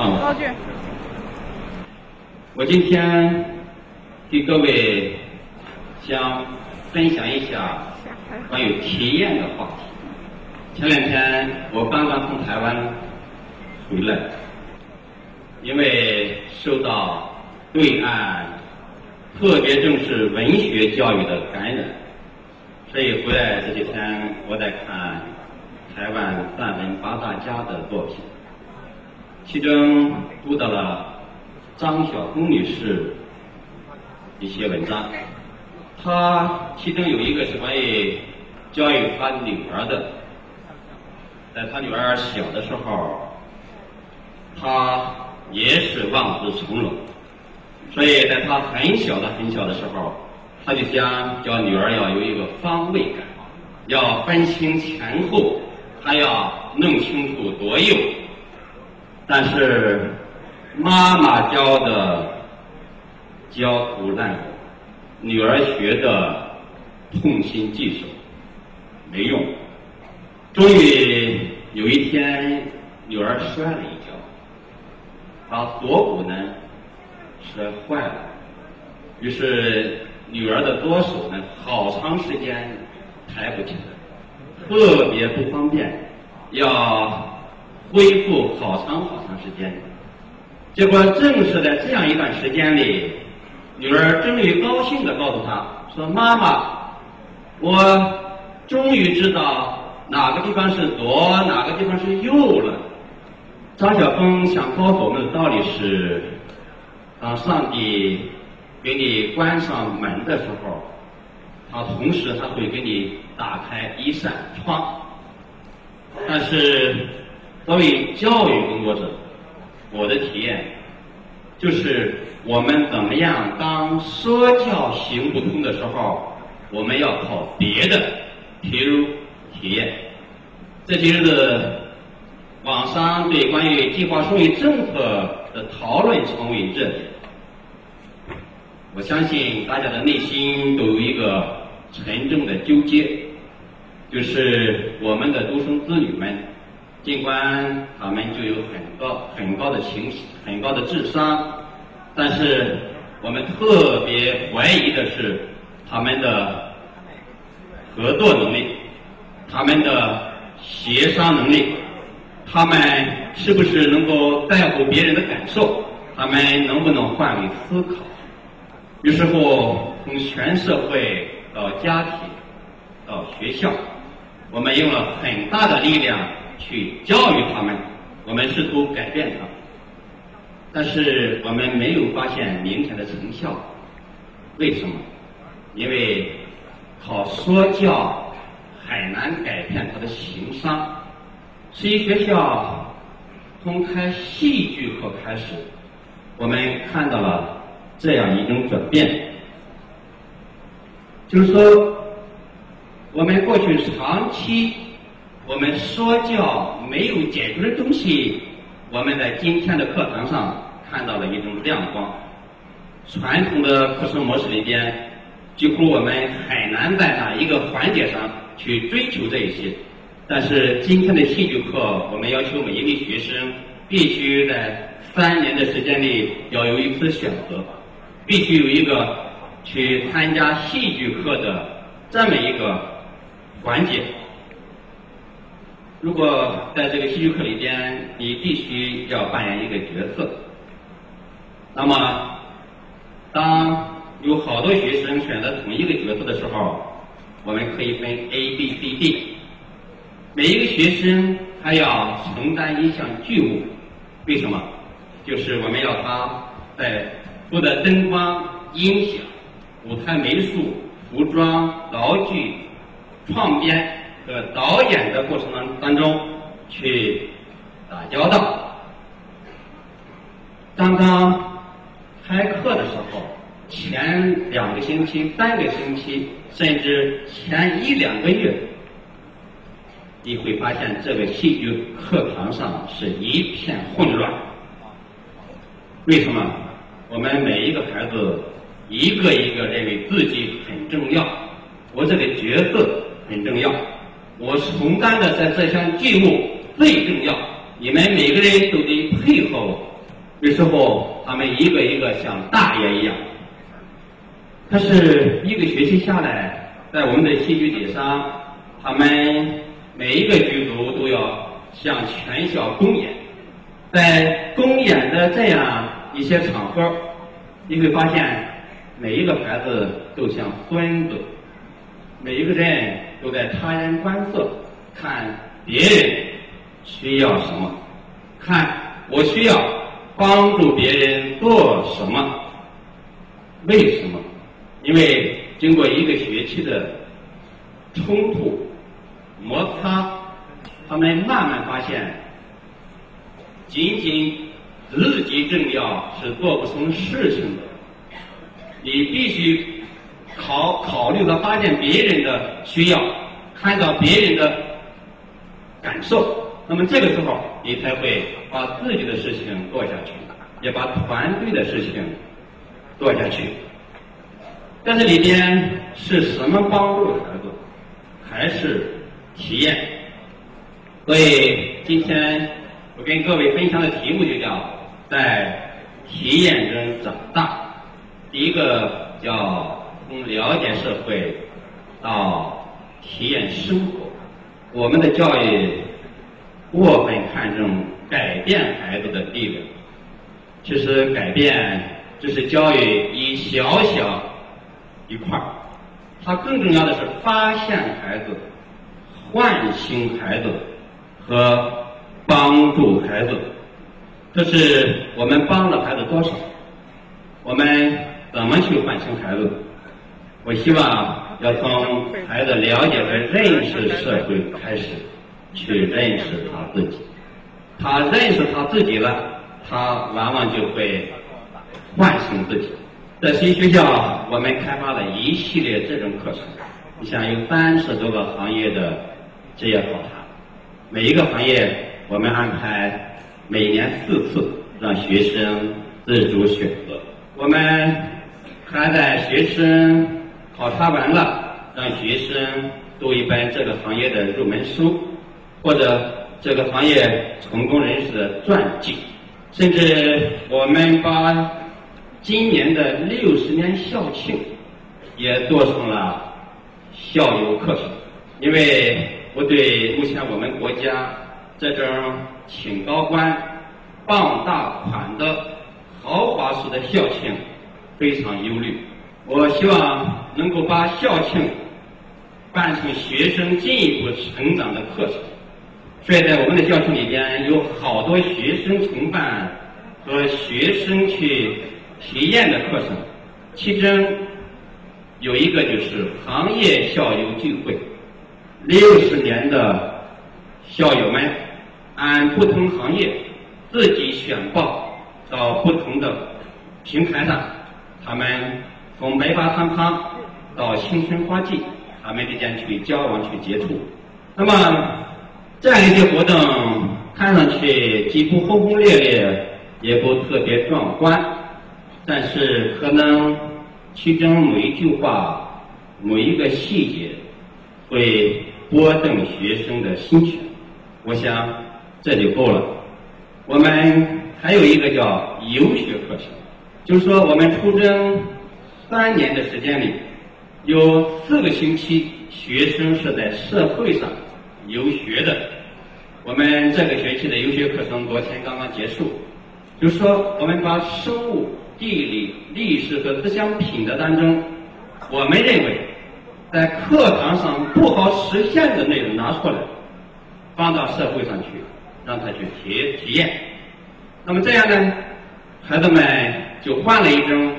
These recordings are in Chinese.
高俊，我今天给各位想分享一下关于体验的话题。前两天我刚刚从台湾回来，因为受到对岸特别重视文学教育的感染，所以回来这几天我在看台湾散文八大家的作品，其中读到了张晓峰女士一些文章，她其中有一个是关于教育她女儿的，在她女儿小的时候，她也是望子成龙，所以在她很小的很小的时候，她就想教女儿要有一个方位感，要分清前后，还要弄清楚左右。但是妈妈教的焦头烂额，女儿学的痛心疾首，没用。终于有一天，女儿摔了一跤，把锁骨呢摔坏了，于是女儿的左手呢好长时间抬不起来，特别不方便，要恢复好长好长时间。结果正是在这样一段时间里，女儿终于高兴地告诉他说：“妈妈，我终于知道哪个地方是左，哪个地方是右了。”张晓峰想告诉我们的道理是：当上帝给你关上门的时候，他同时他会给你打开一扇窗。但是作为教育工作者，我的体验就是我们怎么样当说教行不通的时候，我们要靠别的，比如体验。这几日子网上对关于计划生育政策的讨论成为热点，我相信大家的内心都有一个沉重的纠结，就是我们的独生子女们。尽管他们就有很高很高的情很高的智商，但是我们特别怀疑的是他们的合作能力，他们的协商能力，他们是不是能够在乎别人的感受，他们能不能换位思考？于是乎，从全社会到家庭到学校，我们用了很大的力量。去教育他们，我们试图改变他，但是我们没有发现明显的成效。为什么？因为靠说教很难改变他的情商。十一学校从开戏剧课开始，我们看到了这样一种转变，就是说，我们过去长期。我们说教没有解决的东西，我们在今天的课堂上看到了一种亮光。传统的课程模式里边，几乎我们很难在哪一个环节上去追求这一些。但是今天的戏剧课，我们要求每一位学生必须在三年的时间里要有一次选择，必须有一个去参加戏剧课的这么一个环节。如果在这个戏剧课里边，你必须要扮演一个角色，那么当有好多学生选择同一个角色的时候，我们可以分 A、B、C、D，每一个学生他要承担一项剧目，为什么？就是我们要他在负责灯光、音响、舞台美术、服装、道具、创编。和导演的过程当当中去打交道。刚刚开课的时候，前两个星期、三个星期，甚至前一两个月，你会发现这个戏剧课堂上是一片混乱。为什么？我们每一个孩子一个一个认为自己很重要，我这个角色很重要。我承担的在这项剧目最重要，你们每个人都得配合我，有时候他们一个一个像大爷一样。可是一个学期下来，在我们的戏剧节上，他们每一个剧组都要向全校公演。在公演的这样一些场合，你会发现每一个孩子都像孙子，每一个人都在察言观色，看别人需要什么，看我需要帮助别人做什么，为什么？因为经过一个学期的冲突、摩擦，他们慢慢发现，仅仅自己重要是做不成事情的。你必须考考虑和发现别人的需要，看到别人的感受，那么这个时候你才会把自己的事情做下去，也把团队的事情做下去。但是里边是什么帮助孩子，还是体验？所以今天我跟各位分享的题目就叫在体验中长大。第一个叫从了解社会到体验生活。我们的教育过分看重改变孩子的力量，其实改变只是教育一小小。一块儿，它更重要的是发现孩子、唤醒孩子和帮助孩子。这是我们帮了孩子多少？我们怎么去唤醒孩子？我希望要从孩子了解和认识社会开始，去认识他自己。他认识他自己了，他往往就会唤醒自己。在新学校，我们开发了一系列这种课程，你像有三十多个行业的。职业考察，每一个行业我们安排每年四次，让学生自主选择。我们还在学生考察完了，让学生读一本这个行业的入门书，或者这个行业成功人士的传记，甚至我们把。今年的六十年校庆也做成了校友课程，因为我对目前我们国家这种请高官、傍大款的豪华式的校庆非常忧虑。我希望能够把校庆办成学生进一步成长的课程，所以在我们的校庆里边有好多学生承办和学生去。体验的课程，其中有一个就是行业校友聚会。六十年的校友们按不同行业自己选报到不同的平台上，他们从梅花汤汤到青春花季，他们之间去交往去接触。那么这样一些活动看上去既不轰轰烈烈，也不特别壮观。但是可能其中某一句话、某一个细节会拨动学生的心弦，我想这就够了。我们还有一个叫游学课程，就是说我们出征三年的时间里，有四个星期学生是在社会上游学的。我们这个学期的游学课程昨天刚刚结束，就是说我们把生物。地理、历史和思想品德当中，我们认为在课堂上不好实现的内容拿出来，放到社会上去，让他去体体验。那么这样呢，孩子们就换了一种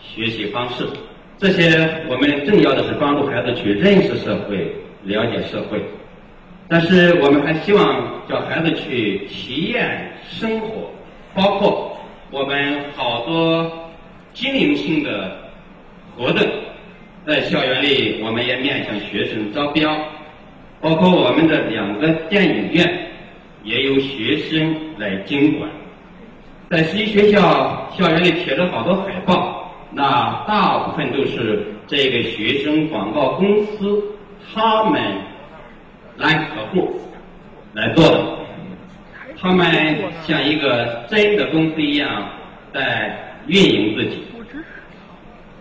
学习方式。这些我们正要的是帮助孩子去认识社会、了解社会，但是我们还希望叫孩子去体验生活，包括。我们好多经营性的活动，在校园里，我们也面向学生招标，包括我们的两个电影院也由学生来经管。在十一学校校园里贴着好多海报，那大部分都是这个学生广告公司他们来客户来做的。他们像一个真的公司一样在运营自己。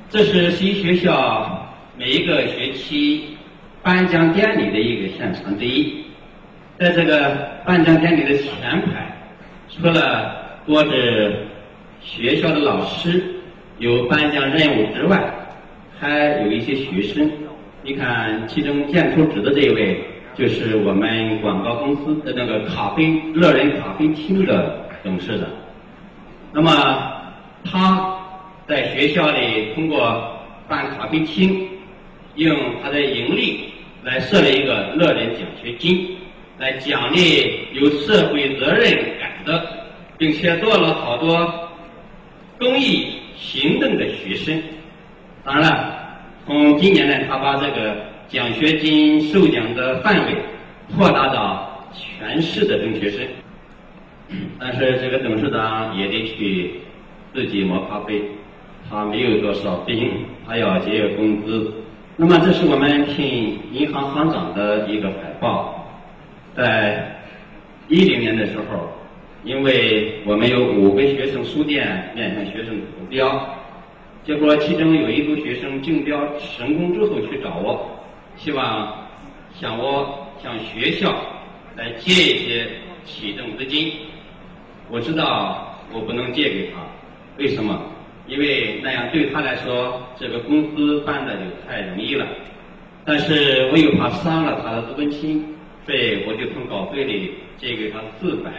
这是新学校每一个学期颁奖典礼的一个现场之一。在这个颁奖典礼的前排，除了多着学校的老师有颁奖任务之外，还有一些学生。你看，其中箭头指的这一位，就是我们广告公司的那个咖啡乐人咖啡厅的董事长。那么他在学校里通过办咖啡厅，用他的盈利来设立一个乐人奖学金。来奖励有社会责任感的，并且做了好多公益行动的学生。当然了，从今年呢，他把这个奖学金授奖的范围扩大到全市的中学生。但是这个董事长也得去自己磨咖啡，他没有多少兵，他要节约工资。那么，这是我们聘银行行长的一个海报。在一零年的时候，因为我们有五个学生书店面向学生投标，结果其中有一组学生竞标成功之后去找我，希望向我向学校来借一些启动资金。我知道我不能借给他，为什么？因为那样对他来说，这个公司办的就太容易了，但是我又怕伤了他的自尊心。所以我就从稿费里借给他四百，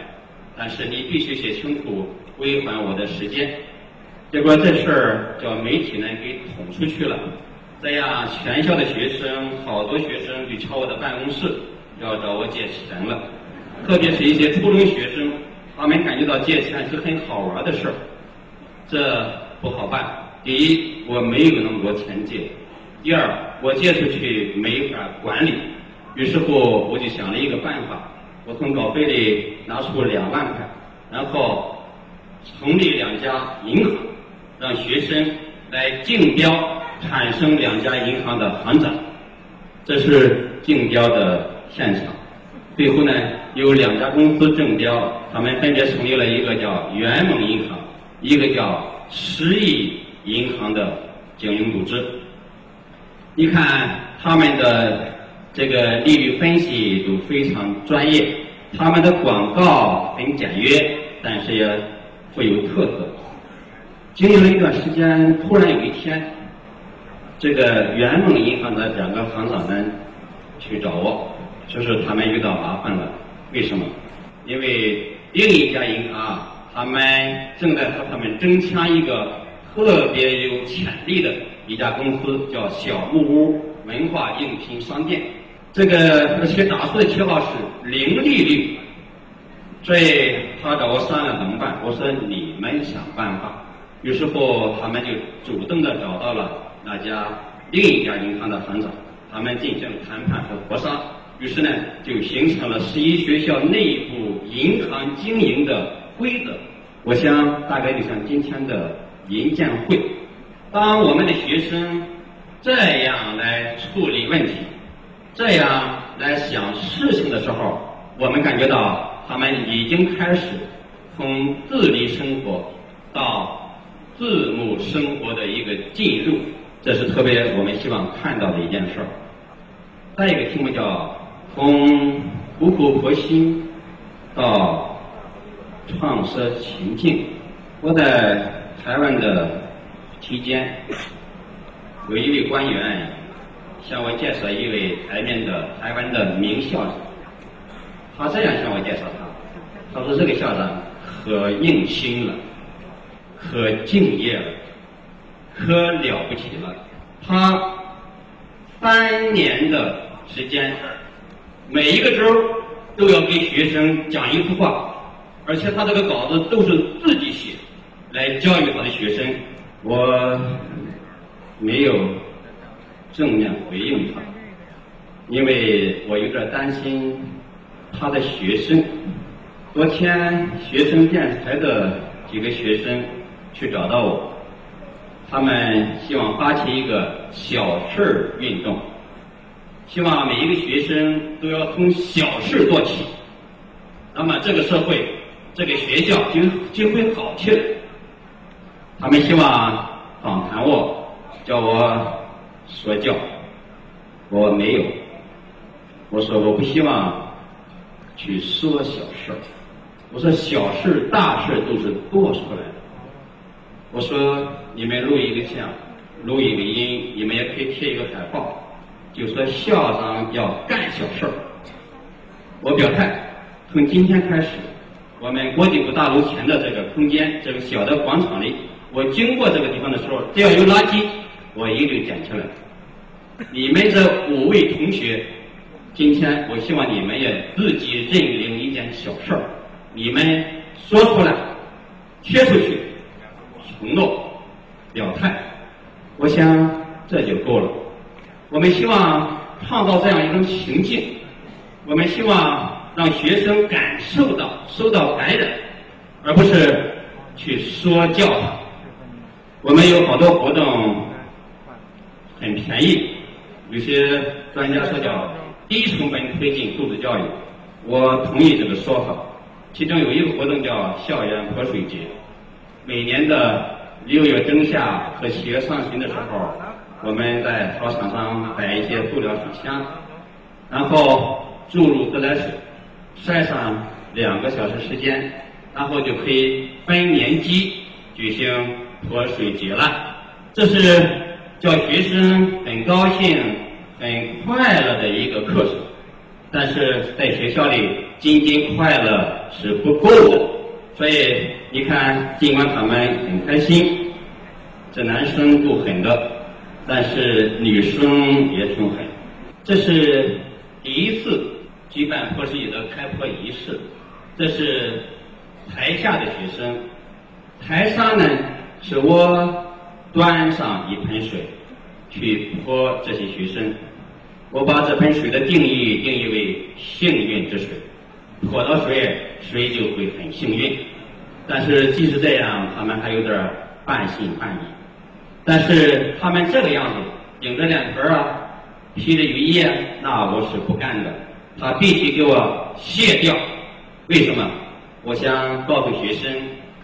但是你必须写清楚归还我的时间。结果这事儿叫媒体呢给捅出去了，这样全校的学生好多学生就敲我的办公室要找我借钱了，特别是一些初中学生，他们感觉到借钱是很好玩的事儿，这不好办。第一，我没有那么多钱借；第二，我借出去没法管理。于是乎，我就想了一个办法，我从稿费里拿出两万块，然后成立两家银行，让学生来竞标，产生两家银行的行长。这是竞标的现场。最后呢，有两家公司中标，他们分别成立了一个叫圆梦银行，一个叫十亿银行的经营组织。你看他们的。这个利率分析都非常专业，他们的广告很简约，但是也富有特色。经营了一段时间，突然有一天，这个圆梦银行的两个行长们去找我，说是他们遇到麻烦了。为什么？因为另一家银行，他们正在和他们争抢一个特别有潜力的一家公司，叫小木屋文化用品商店。这个而且打出的旗号是零利率，所以他找我商量怎么办？我说你们想办法。于是乎，他们就主动的找到了那家另一家银行的行长，他们进行谈判和磋商。于是呢，就形成了十一学校内部银行经营的规则。我想大概就像今天的银监会，当我们的学生这样来处理问题。这样来想事情的时候，我们感觉到他们已经开始从自理生活到自牧生活的一个进入，这是特别我们希望看到的一件事儿。再一个题目叫从苦口婆心到创设情境。我在台湾的期间，有一位官员。向我介绍一位台面的台湾的名校长，他这样向我介绍他，他说这个校长可用心了，可敬业了，可了不起了。他三年的时间，每一个周都要给学生讲一幅画，而且他这个稿子都是自己写，来教育他的学生。我没有。正面回应他，因为我有点担心他的学生。昨天学生电视台的几个学生去找到我，他们希望发起一个小事儿运动，希望每一个学生都要从小事做起。那么这个社会、这个学校就就会好起来。他们希望访谈我，叫我说教，我没有。我说我不希望去说小事儿。我说小事大事都是做出来的。我说你们录一个像，录一个音，你们也可以贴一个海报，就说校长要干小事儿。我表态，从今天开始，我们国际部大楼前的这个空间，这个小的广场里，我经过这个地方的时候，只要有垃圾，我一律捡起来。你们这五位同学，今天我希望你们也自己认领一件小事儿。你们说出来，贴出去，承诺，表态，我想这就够了。我们希望创造这样一种情境，我们希望让学生感受到受到感染，而不是去说教他。我们有好多活动很便宜，有些专家说叫低成本推进素质教育，我同意这个说法。其中有一个活动叫校园泼水节，每年的六月中下和七月上旬的时候，我们在操场上摆一些塑料水箱，然后注入自来水，晒上两个小时时间，然后就可以分年级举行泼水节了。这是叫学生很高兴、很快乐的一个课程，但是在学校里。仅仅快乐是不够的，所以你看，尽管他们很开心，这男生够狠的，但是女生也挺狠。这是第一次举办泼水节的开泼仪式，这是台下的学生，台上呢是我端上一盆水去泼这些学生，我把这盆水的定义定义为幸运之水。泼到水，水就会很幸运。但是即使这样，他们还有点半信半疑。但是他们这个样子，顶着脸盆啊，披着雨衣，那我是不干的。他必须给我卸掉。为什么？我想告诉学生，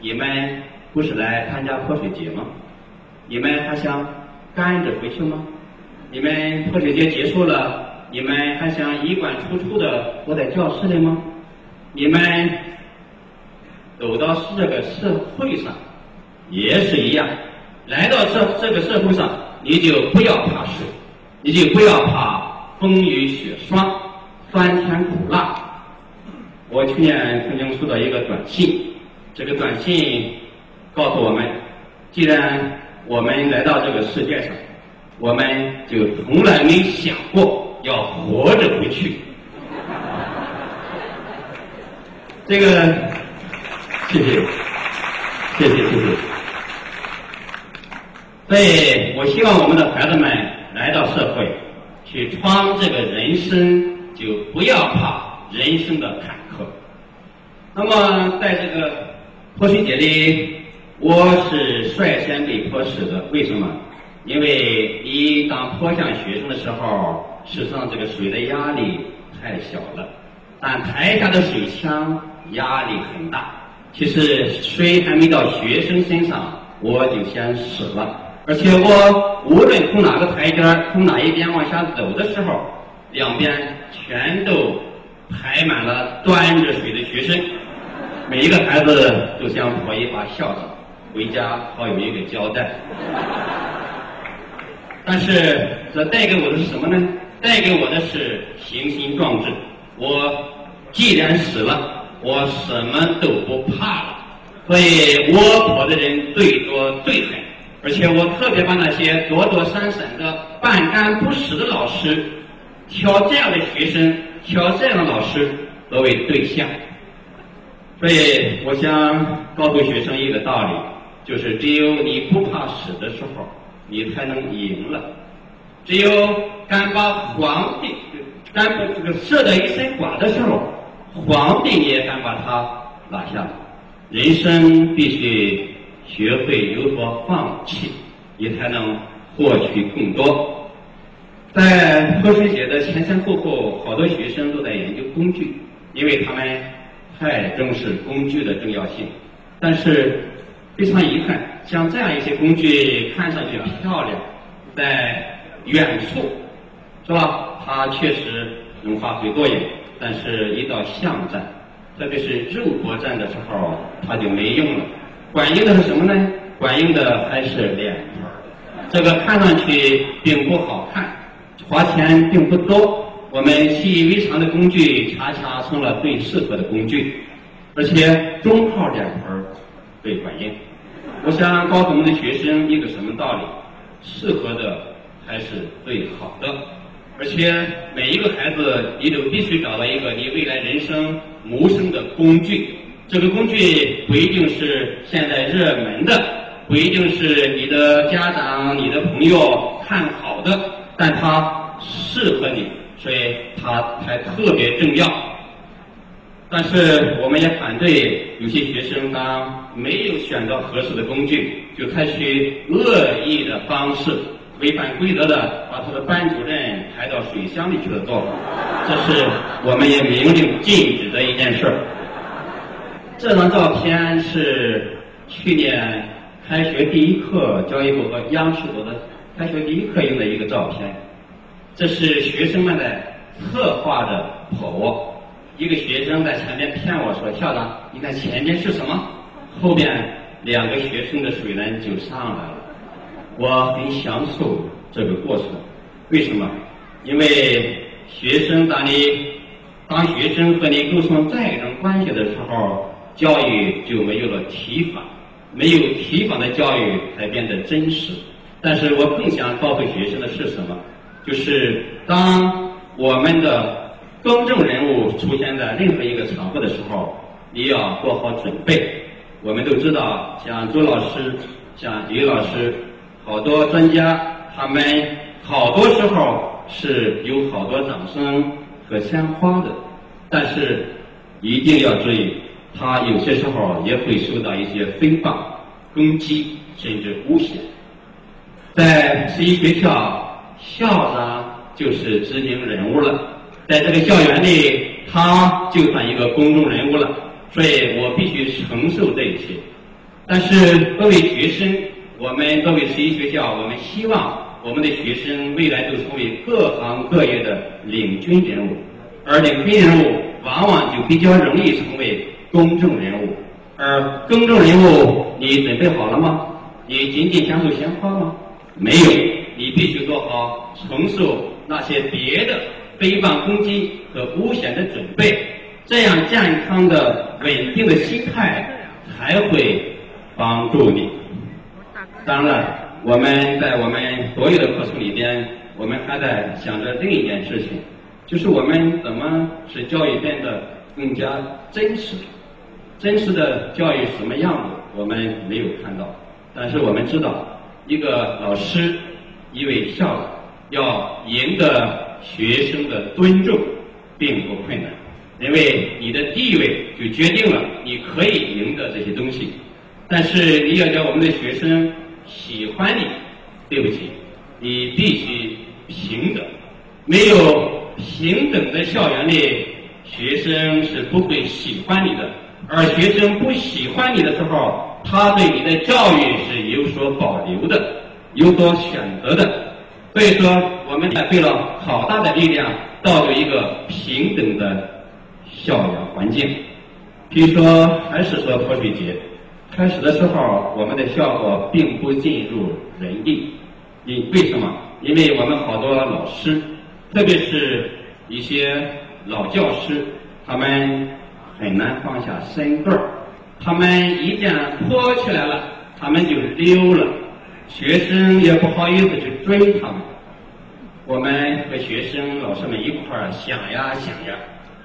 你们不是来参加泼水节吗？你们还想干着回去吗？你们泼水节结束了，你们还想衣冠楚楚的活在教室里吗？你们走到这个社会上也是一样，来到这这个社会上，你就不要怕水，你就不要怕风雨雪霜、酸甜苦辣。我去年曾经收到一个短信，这个短信告诉我们，既然我们来到这个世界上，我们就从来没想过要活着回去。这个，谢谢，谢谢，谢谢。所以我希望我们的孩子们来到社会，去闯这个人生，就不要怕人生的坎坷。那么，在这个泼水节里，我是率先被泼死的。为什么？因为你当泼向学生的时候，实际上这个水的压力太小了，但台下的水枪。压力很大，其实水还没到学生身上，我就先死了。而且我无论从哪个台阶，从哪一边往下走的时候，两边全都排满了端着水的学生，每一个孩子都想泼一把校长，回家好有一个交代。但是这带给我的是什么呢？带给我的是雄心壮志。我既然死了。我什么都不怕了，所以我泼的人最多最狠，而且我特别把那些躲躲闪闪的、半干不死的老师，挑这样的学生、挑这样的老师作为对象。所以我想告诉学生一个道理，就是只有你不怕死的时候，你才能赢了。只有敢把皇帝、敢把这个射得一身剐的时候。皇帝也敢把他拿下，人生必须学会有所放弃，你才能获取更多。在泼水节的前前后后，好多学生都在研究工具，因为他们太重视工具的重要性，但是非常遗憾，像这样一些工具看上去漂亮，在远处是吧？它确实能发挥作用，但是一到巷战，特别是肉搏战的时候，它就没用了。管用的是什么呢？管用的还是脸盆这个看上去并不好看，花钱并不多。我们习以为常的工具，恰恰成了最适合的工具，而且中号脸盆最管用。我想告诉我们的学生一个什么道理？适合的才是最好的，而且每一个孩子，你都必须找到一个你未来人生谋生的工具。这个工具不一定是现在热门的，不一定是你的家长、你的朋友看好的，但它适合你。所以它才特别重要，但是我们也反对有些学生当没有选择合适的工具，就采取恶意的方式，违反规则的把他的班主任抬到水箱里去的做法，这是我们也明令禁止的一件事儿。这张照片是去年开学第一课，教育部和央视做的开学第一课用的一个照片。这是学生们的策划的跑。一个学生在前面骗我说：“校长，你看前面是什么？”后边两个学生的水呢就上来了。我很享受这个过程。为什么？因为学生当你当学生和你构成这样一种关系的时候，教育就没有了提防，没有提防的教育才变得真实。但是我更想告诉学生的是什么？就是当我们的公众人物出现在任何一个场合的时候，你要做好准备。我们都知道，像周老师、像李老师，好多专家，他们好多时候是有好多掌声和鲜花的，但是一定要注意，他有些时候也会受到一些诽谤、攻击，甚至诬陷。在十一学校。校长就是知名人物了，在这个校园里，他就算一个公众人物了，所以我必须承受这一切。但是各位学生，我们作为十一学校，我们希望我们的学生未来都成为各行各业的领军人物，而领军人物往往就比较容易成为公众人物。而公众人物，你准备好了吗？你仅仅享受鲜花吗？没有。你必须做好承受那些别的诽谤攻击和危险的准备，这样健康的、稳定的心态才会帮助你。当然了，我们在我们所有的课程里边，我们还在想着另一件事情，就是我们怎么使教育变得更加真实。真实的教育什么样子，我们没有看到，但是我们知道，一个老师。一位校长要赢得学生的尊重，并不困难，因为你的地位就决定了你可以赢得这些东西。但是你要叫我们的学生喜欢你，对不起，你必须平等。没有平等的校园里，学生是不会喜欢你的。而学生不喜欢你的时候，他对你的教育是有所保留的。有所选择的，所以说我们费了好大的力量，造就一个平等的校园环境。比如说，还是说泼水节，开始的时候我们的效果并不尽如人意。因为什么？因为我们好多老师，特别是一些老教师，他们很难放下身段。他们一见泼起来了，他们就溜了。学生也不好意思去追他们，我们和学生老师们一块儿想呀想呀，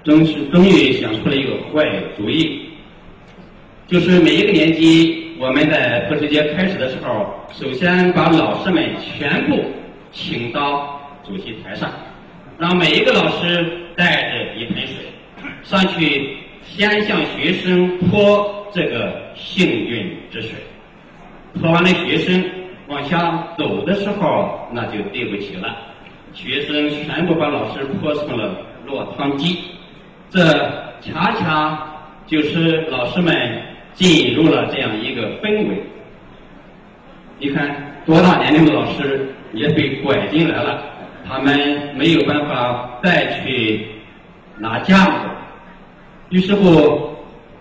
终是终于想出了一个坏主意，就是每一个年级，我们在泼水节开始的时候，首先把老师们全部请到主席台上，让每一个老师带着一盆水 上去，先向学生泼这个幸运之水，泼完了学生。往下走的时候，那就对不起了。学生全部把老师泼成了落汤鸡，这恰恰就是老师们进入了这样一个氛围。你看，多大年龄的老师也被拐进来了，他们没有办法再去拿架子。于是乎，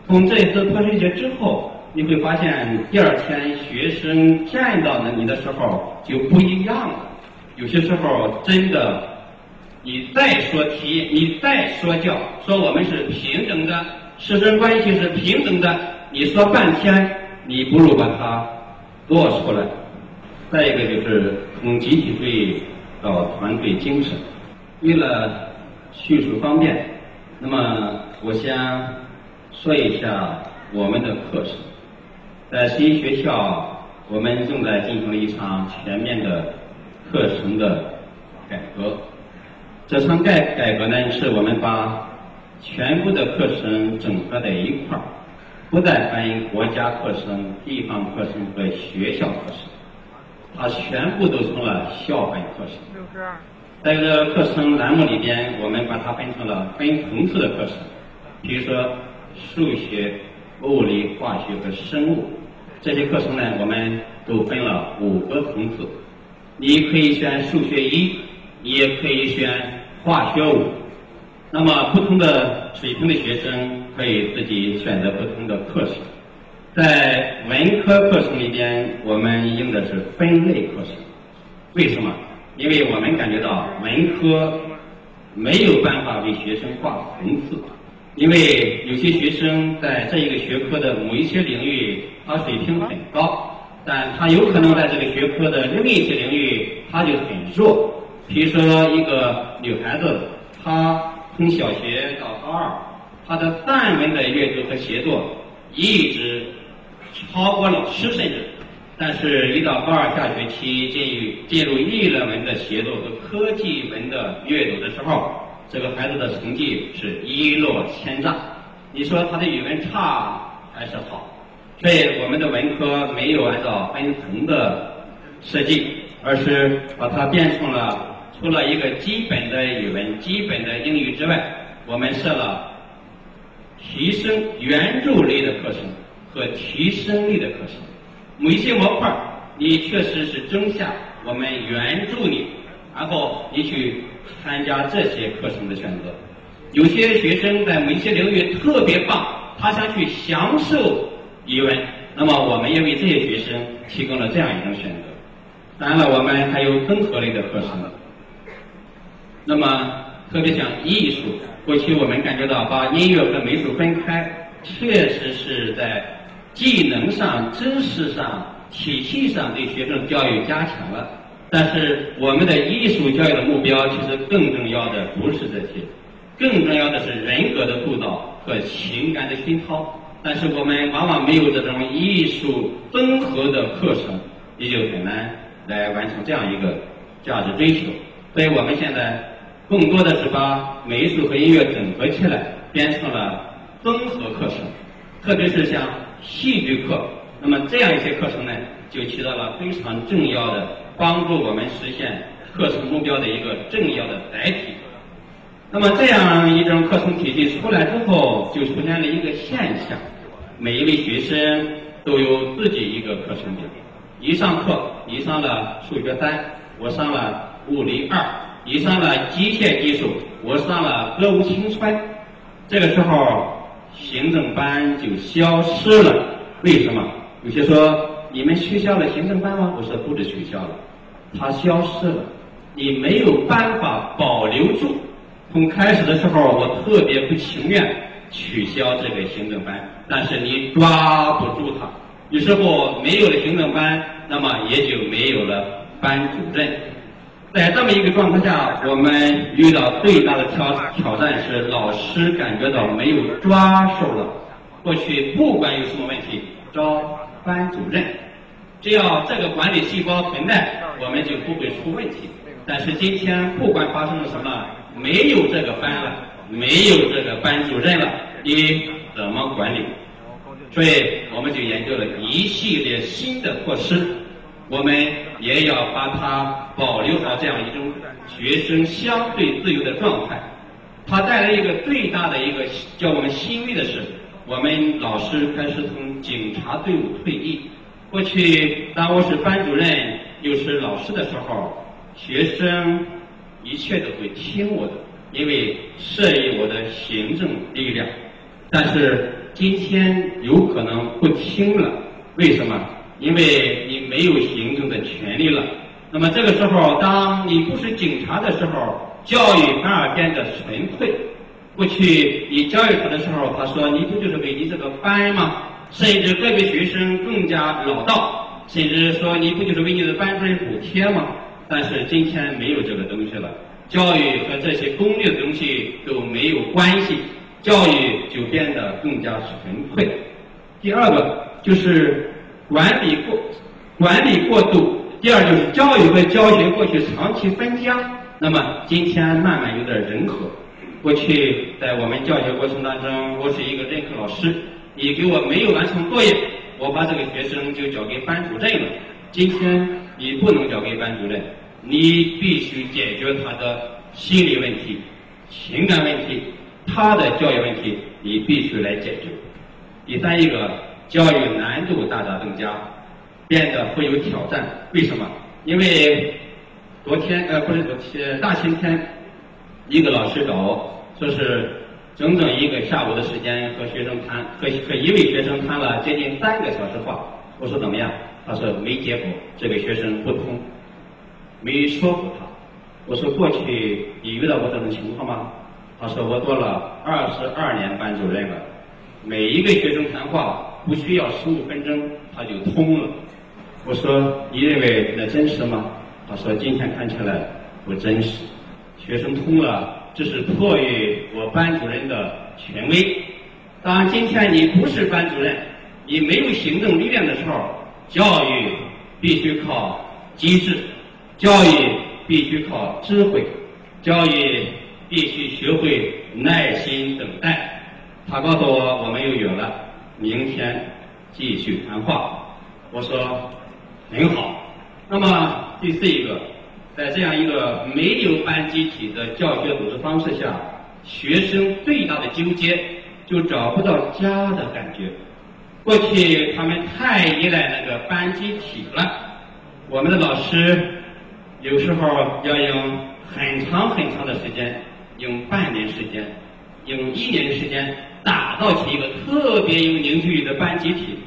从这一次泼水节之后，你会发现第二天学生见到你的时候就不一样了。有些时候真的，你再说题，你再说教，说我们是平等的，师生关系是平等的，你说半天，你不如把它做出来。再一个就是从集体主义到团队精神。为了叙述方便，那么我先说一下我们的课程。在十一学校，我们正在进行一场全面的课程的改革。这场改改革呢，是我们把全部的课程整合在一块儿，不再分国家课程、地方课程和学校课程。它全部都成了校本课程。在这个课程栏目里边，我们把它分成了分层次的课程，比如说数学、物理、化学和生物这些课程呢，我们都分了五个层次。你可以选数学一，你也可以选化学五。那么不同的水平的学生可以自己选择不同的课程。在文科课程里边，我们用的是分类课程。为什么？因为我们感觉到文科没有办法为学生划层次，因为有些学生在这一个学科的某一些领域，他水平很高，但他有可能在这个学科的另一些领域他就很弱。比如说，一个女孩子，她从小学到高二，她的范文的阅读和写作一直。超过老师甚至，但是一到高二下学期进入进入议论文的写作和科技文的阅读的时候，这个孩子的成绩是一落千丈。你说他的语文差还是好？所以我们的文科没有按照分层的设计，而是把它变成了除了一个基本的语文、基本的英语之外，我们设了提升援助类的课程。和提升力的课程，某一些模块你确实是中下，我们援助你，然后你去参加这些课程的选择。有些学生在某一些领域特别棒，他想去享受疑问，那么我们也为这些学生提供了这样一种选择。当然了，我们还有综合类的课程。那么特别像艺术，过去我们感觉到把音乐和美术分开，确实是在。技能上、知识上、体系上对学生教育加强了，但是我们的艺术教育的目标其实更重要的不是这些，更重要的是人格的塑造和情感的熏陶。但是我们往往没有这种艺术综合的课程，也就很难来完成这样一个价值追求。所以我们现在更多的是把美术和音乐整合起来，变成了综合课程，特别是像。戏剧课，那么这样一些课程呢，就起到了非常重要的帮助我们实现课程目标的一个重要的载体。那么这样一种课程体系出来之后，就出现了一个现象：每一位学生都有自己一个课程表。一上课，你上了数学三，我上了物理二；你上了机械技术，我上了歌舞青春。这个时候。行政班就消失了，为什么？有些说你们取消了行政班吗？我说不是取消了，它消失了，你没有办法保留住。从开始的时候，我特别不情愿取消这个行政班，但是你抓不住他。于是乎，没有了行政班，那么也就没有了班主任。在这么一个状态下，我们遇到最大的挑挑战是老师感觉到没有抓手了。过去不管有什么问题，招班主任，只要这个管理细胞存在，我们就不会出问题。但是今天不管发生了什么，没有这个班了，没有这个班主任了，你怎么管理？所以我们就研究了一系列新的措施。我们也要把它保留好这样一种学生相对自由的状态。它带来一个最大的一个叫我们欣慰的是，我们老师开始从警察队伍退役。过去当我是班主任又是老师的时候，学生一切都会听我的，因为涉及我的行政力量。但是今天有可能不听了，为什么？因为你没有行政的权利了。那么这个时候，当你不是警察的时候，教育反而变得纯粹。过去你教育他的时候，他说你不就是为你这个班吗？甚至个别学生更加老道，甚至说你不就是为你的班主任补贴吗？但是今天没有这个东西了，教育和这些功利的东西都没有关系，教育就变得更加纯粹。第二个就是管理过管理过度，第二就是教育和教学过去长期分家，那么今天慢慢有点融合。过去在我们教学过程当中，我是一个任课老师。你给我没有完成作业，我把这个学生就交给班主任了。今天你不能交给班主任，你必须解决他的心理问题、情感问题，他的教育问题你必须来解决。第三一个，教育难度大大增加，变得富有挑战。为什么？因为昨天呃不是昨天大前天，一个老师找我说是。整整一个下午的时间和学生谈，和和一位学生谈了接近三个小时话。我说怎么样？他说没结果，这个学生不通，没说服他。我说过去你遇到过这种情况吗？他说我做了二十二年班主任了，每一个学生谈话不需要十五分钟他就通了。我说你认为那真实吗？他说今天看起来不真实，学生通了。这是迫于我班主任的权威。当今天你不是班主任，你没有行政力量的时候，教育必须靠机制，教育必须靠智慧，教育必须学会耐心等待。他告诉我，我们又有了，明天继续谈话。我说很好。那么第四一个。在这样一个没有班集体的教学组织方式下，学生最大的纠结就找不到家的感觉。过去他们太依赖那个班集体了，我们的老师有时候要用很长很长的时间，用半年时间，用一年的时间打造起一个特别有凝聚力的班集体。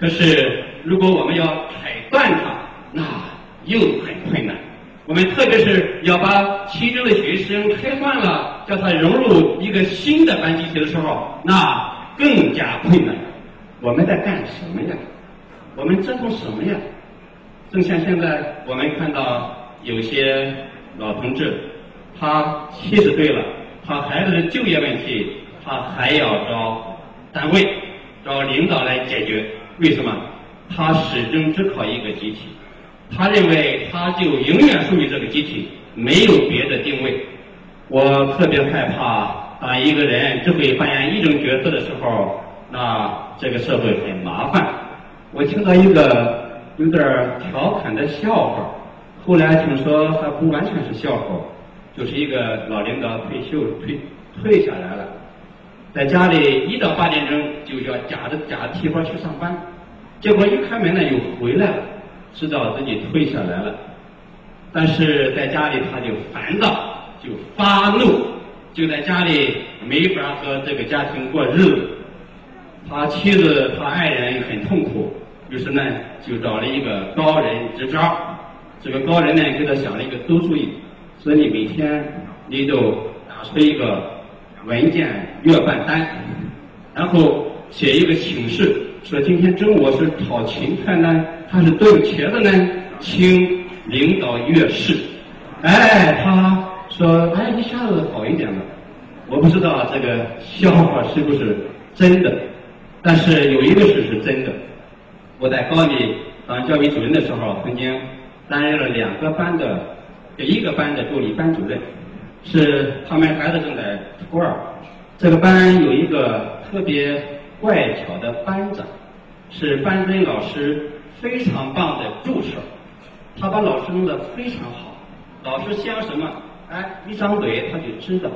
可是如果我们要踩断它，那又很困难。我们特别是要把其中的学生开换了，叫他融入一个新的班集体的时候，那更加困难。我们在干什么呀？我们折腾什么呀？正像现在我们看到有些老同志，他七十岁了，他孩子的就业问题，他还要找单位、找领导来解决。为什么？他始终只靠一个集体。他认为他就永远属于这个集体，没有别的定位。我特别害怕，当一个人只会扮演一种角色的时候，那这个社会很麻烦。我听到一个有点调侃的笑话，后来听说还不完全是笑话，就是一个老领导退休退退下来了，在家里一到八点钟就要夹着夹着提包去上班，结果一开门呢又回来了。知道自己退下来了，但是在家里他就烦躁，就发怒，就在家里没法和这个家庭过日子。他妻子、他爱人很痛苦，于是呢就找了一个高人支招。这个高人呢给他想了一个馊主意，说你每天你都打出一个文件月办单，然后写一个请示，说今天中午是讨芹菜呢。他是炖茄子呢，请领导阅视。哎，他说，哎，一下子好一点了。我不知道这个笑话是不是真的，但是有一个事是真的。我在高里当教育主任的时候，曾经担任了两个班的，一个班的助理班主任，是他们孩子正在初二。这个班有一个特别乖巧的班长，是班主任老师。非常棒的助手，他把老师弄得非常好。老师想什么，哎，一张嘴他就知道。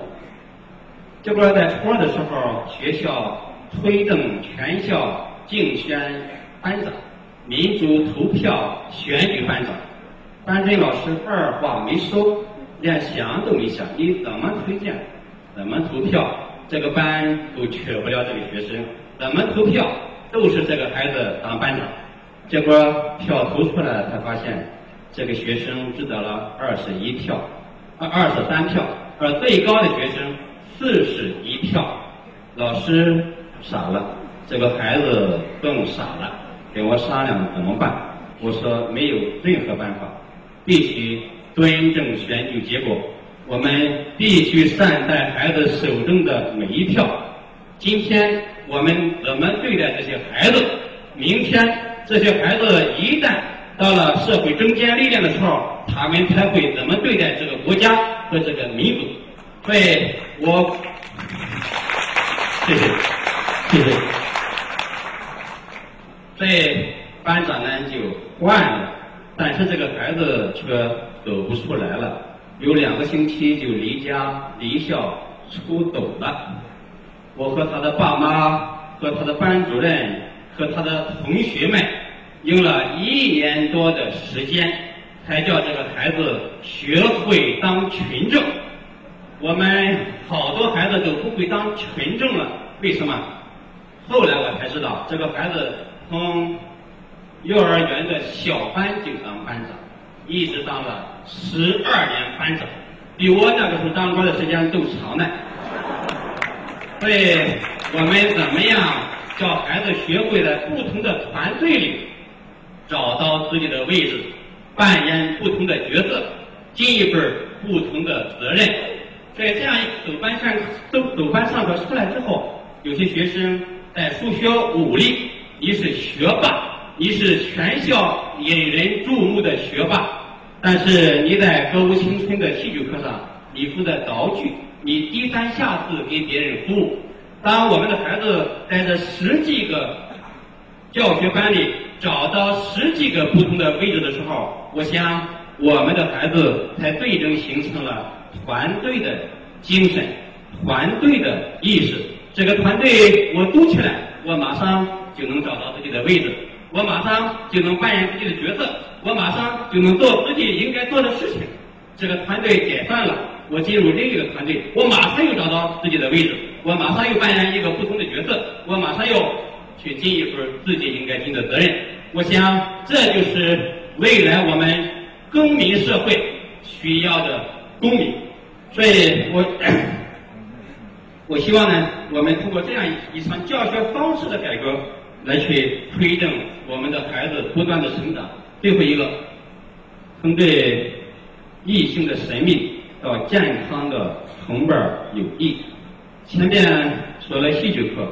结果在初二的时候，学校推动全校竞选班长，民主投票选举班长。班主任老师二话没说，连想都没想，你怎么推荐，怎么投票，这个班都缺不了这个学生，怎么投票都是这个孩子当班长。结果票投出来，才发现这个学生只得了二十一票，二二十三票，而最高的学生四十一票。老师傻了，这个孩子更傻了，跟我商量怎么办？我说没有任何办法，必须尊重选举结果，我们必须善待孩子手中的每一票。今天我们怎么对待这些孩子？明天。这些孩子一旦到了社会中坚历练的时候，他们才会怎么对待这个国家和这个民族。所以，我谢谢，谢谢。所以班长呢就换了，但是这个孩子却走不出来了，有两个星期就离家离校出走了。我和他的爸妈和他的班主任。和他的同学们用了一年多的时间，才叫这个孩子学会当群众。我们好多孩子都不会当群众了，为什么？后来我才知道，这个孩子从幼儿园的小班就当班长，一直当了十二年班长，比我那个时候当官的时间都长呢。所以，我们怎么样？叫孩子学会在不同的团队里找到自己的位置，扮演不同的角色，尽一份不同的责任。在这样走班上走走班上课出来之后，有些学生在数学、物理，你是学霸，你是全校引人注目的学霸。但是你在歌舞青春的戏剧课上，你负责道具，你低三下四给别人服务。当我们的孩子在这十几个教学班里找到十几个不同的位置的时候，我想我们的孩子才最终形成了团队的精神、团队的意识。这个团队我组起来，我马上就能找到自己的位置，我马上就能扮演自己的角色，我马上就能做自己应该做的事情。这个团队解散了，我进入另一个团队，我马上又找到自己的位置。我马上又扮演一个不同的角色，我马上又去尽一份自己应该尽的责任。我想，这就是未来我们公民社会需要的公民。所以我我希望呢，我们通过这样一场教学方式的改革，来去推动我们的孩子不断的成长。最后一个，从对异性的神秘到健康的同伴友谊。前面说了戏剧课，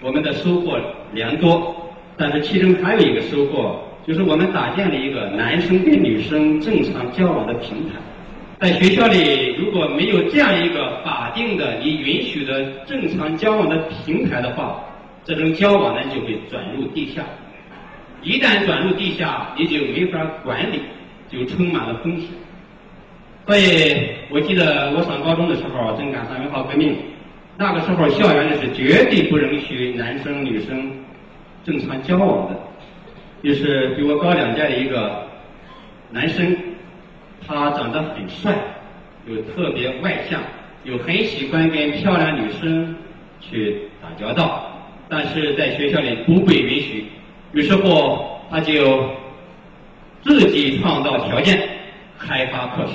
我们的收获良多，但是其中还有一个收获，就是我们搭建了一个男生跟女生正常交往的平台。在学校里，如果没有这样一个法定的、你允许的正常交往的平台的话，这种交往呢就会转入地下。一旦转入地下，你就没法管理，就充满了风险。所以我记得我上高中的时候，正赶上文化革命。那个时候，校园里是绝对不允许男生女生正常交往的。就是比我高两届的一个男生，他长得很帅，又特别外向，又很喜欢跟漂亮女生去打交道，但是在学校里不被允许。于是乎，他就自己创造条件，开发课程。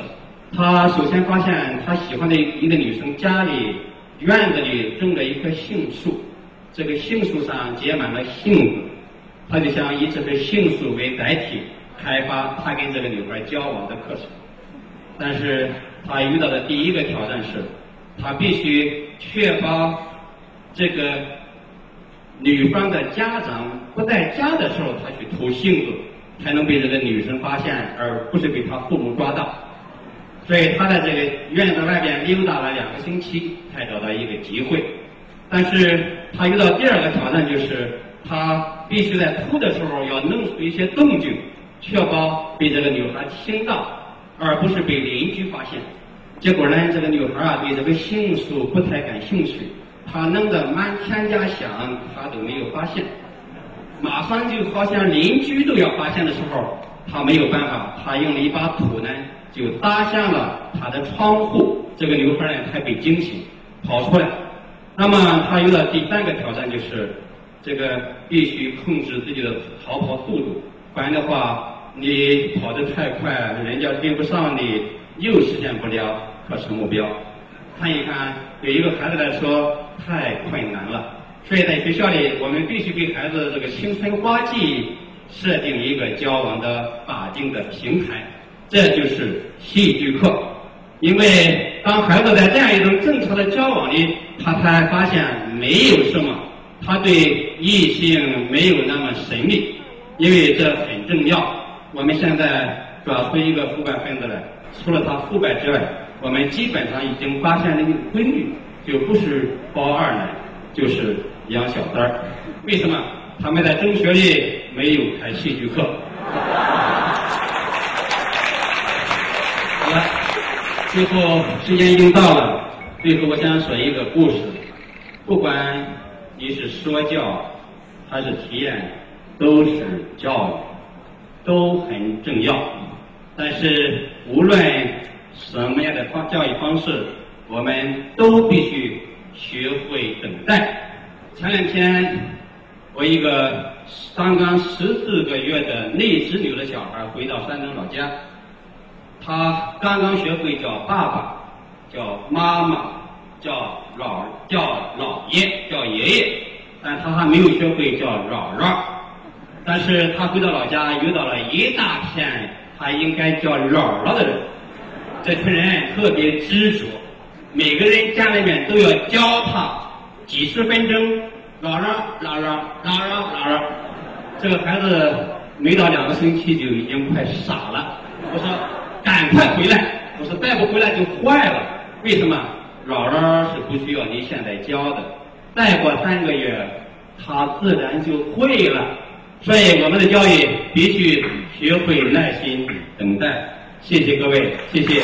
他首先发现他喜欢的一个女生家里。院子里种了一棵杏树，这个杏树上结满了杏子，他就想以这棵杏树为载体，开发他跟这个女孩交往的课程。但是他遇到的第一个挑战是，他必须确保这个女方的家长不在家的时候，他去偷杏子，才能被这个女生发现，而不是被他父母抓到。所以他在这个院子外边溜达了两个星期，才找到一个机会。但是他遇到第二个挑战，就是他必须在偷的时候要弄出一些动静，确保被这个女孩听到，而不是被邻居发现。结果呢，这个女孩啊对这个杏树不太感兴趣，她弄得满天家响，她都没有发现。马上就好像邻居都要发现的时候，他没有办法，他用了一把土呢，就搭向了他的窗户。这个女孩呢，才被惊醒，跑出来。那么他有了第三个挑战，就是这个必须控制自己的逃跑速度，不然的话，你跑得太快，人家追不上你，又实现不了课程目标。看一看，对一个孩子来说太困难了。所以在学校里，我们必须给孩子这个青春花季设定一个交往的法定的平台，这就是戏剧课。因为当孩子在这样一种正常的交往里，他才发现没有什么，他对异性没有那么神秘，因为这很重要。我们现在抓出一个腐败分子来，除了他腐败之外，我们基本上已经发现了一个规律，就不是包二奶，就是养小三儿。为什么？他们在中学里没有开戏剧课。好了。最后时间已经到了，最后我想说一个故事。不管你是说教还是体验，都是教育，都很重要。但是无论什么样的方教育方式，我们都必须学会等待。前两天，我一个刚刚十四个月的内侄女的小孩回到山东老家。他刚刚学会叫爸爸，叫妈妈，叫姥叫姥爷，叫爷爷，但他还没有学会叫姥姥。但是他回到老家，遇到了一大片他应该叫姥姥的人。这群人特别执着，每个人家里面都要教他几十分钟，姥姥姥姥姥姥姥姥。这个孩子没到两个星期就已经快傻了。我说。赶快回来！我说再不回来就坏了。为什么？姥姥是不需要你现在教的，再过三个月，他自然就会了。所以我们的教育必须学会耐心等待。谢谢各位，谢谢。